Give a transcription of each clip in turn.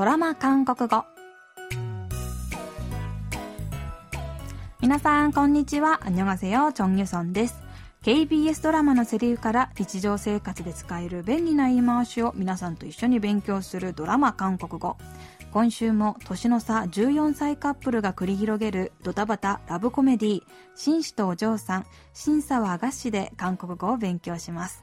ドラマ韓国語。皆さんこんにちは。アニョガセヨチョンユソンです KBS ドラマのセリフから日常生活で使える便利な言い回しを皆さんと一緒に勉強するドラマ韓国語。今週も年の差14歳カップルが繰り広げるドタバタラブコメディ紳士とお嬢さん、審査は合詞で韓国語を勉強します。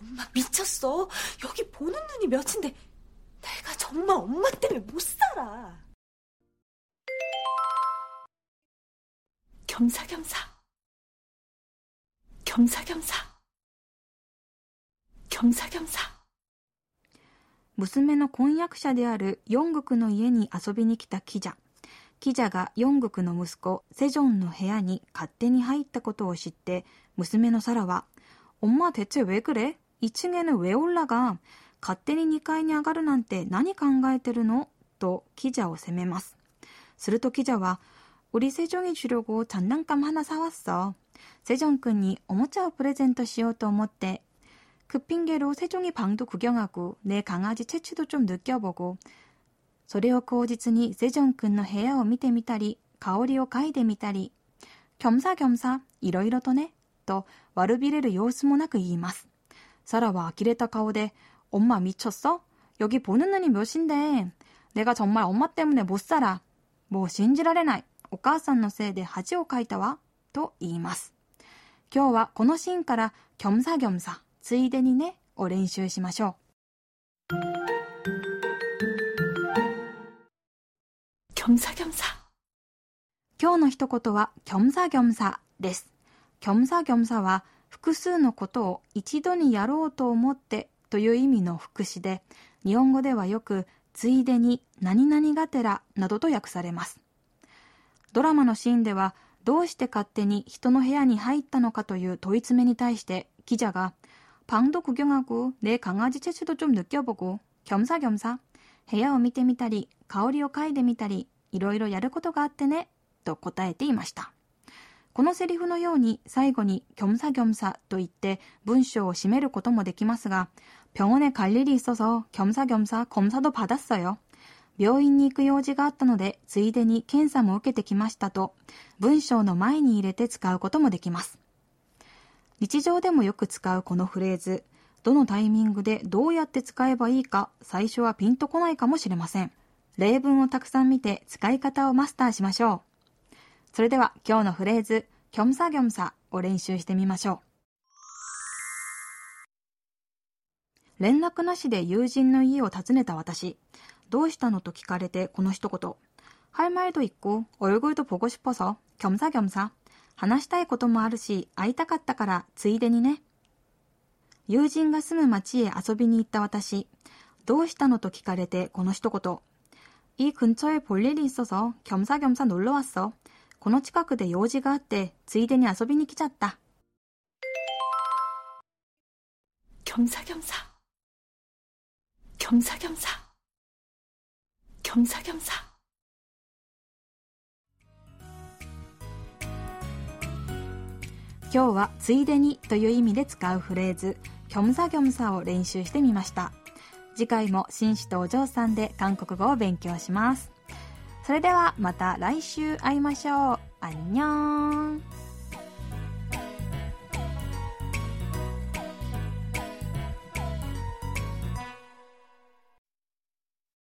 엄마 미쳤어 여기 보는 눈이 몇인데 내가 정말 엄마 때문에 못 살아 겸사겸사 겸사겸사 겸사겸사 娘の婚約者である四国の家に遊びに来た記者記者が四国の息子セジョンの部屋に勝手に入ったことを知って娘のサラは「엄마대체왜그래 2층에는왜올라가勝手に2階に上がるなんて何考えてるの?」と記者を責めますすると記者は「우리세종이주려고장난감하나사왔어セジョン君におもちゃをプレゼントしようと思って그 핑계로 세종이 방도 구경하고 내 강아지 채취도 좀 느껴보고 それを口実にセジョン君の部屋を見てみたり、香りを嗅いでみたり、겸사겸사いろいろとね、と悪びれる様子もなく言います。 サラは呆れた顔で、엄마미쳤어여기보는눈이몇인데내가정말엄마때문에못살아もう信じられない。お母さんのせいで恥をかいたわ。と言います。今日はこのシーンから、겸사겸사ついでにね、を練習しましょう。 겸사겸사 今日の一言は겸사겸사です。겸사겸사は 複数のことを一度にやろうと思ってという意味の副詞で、日本語ではよくついでに何々がてらなどと訳されます。ドラマのシーンではどうして勝手に人の部屋に入ったのかという問い詰めに対して記者が방도구경하고내강아지채취도좀느껴보고겸사겸사部屋を見てみたり香りを嗅いでみたりいろいろやることがあってね、と答えていました。 このセリフのように最後に겸사겸사と言って文章を締めることもできますが、병원에갈일이있어서겸사겸사검사도받았어요病院に行く用事があったので、ついでに検査も受けてきましたと、文章の前に入れて使うこともできます。日常でもよく使うこのフレーズ、どのタイミングでどうやって使えばいいか、最初はピンとこないかもしれません。例文をたくさん見て使い方をマスターしましょう。 それでは今日のフレーズ、キョムサギョムサを練習してみましょう。連絡なしで友人の家を訪ねた私。どうしたのと聞かれてこの一言。할말도있고얼굴도보고싶어서겸사겸사話したいこともあるし、会いたかったからついでにね。友人が住む町へ遊びに行った私。どうしたのと聞かれてこの一言。이 근처에 볼 일이 있어서 겸사겸사 놀러 왔어. この近くで 用事が あって ついでに 遊びに 来ちゃった. 겸사겸사 겸사겸사 겸사겸사 今日はついでにという意味で使うフレーズ겸사겸사を練習してみました。次回も紳士とお嬢さんで韓国語を勉強します。 それではまた来週会いましょう。アンニョン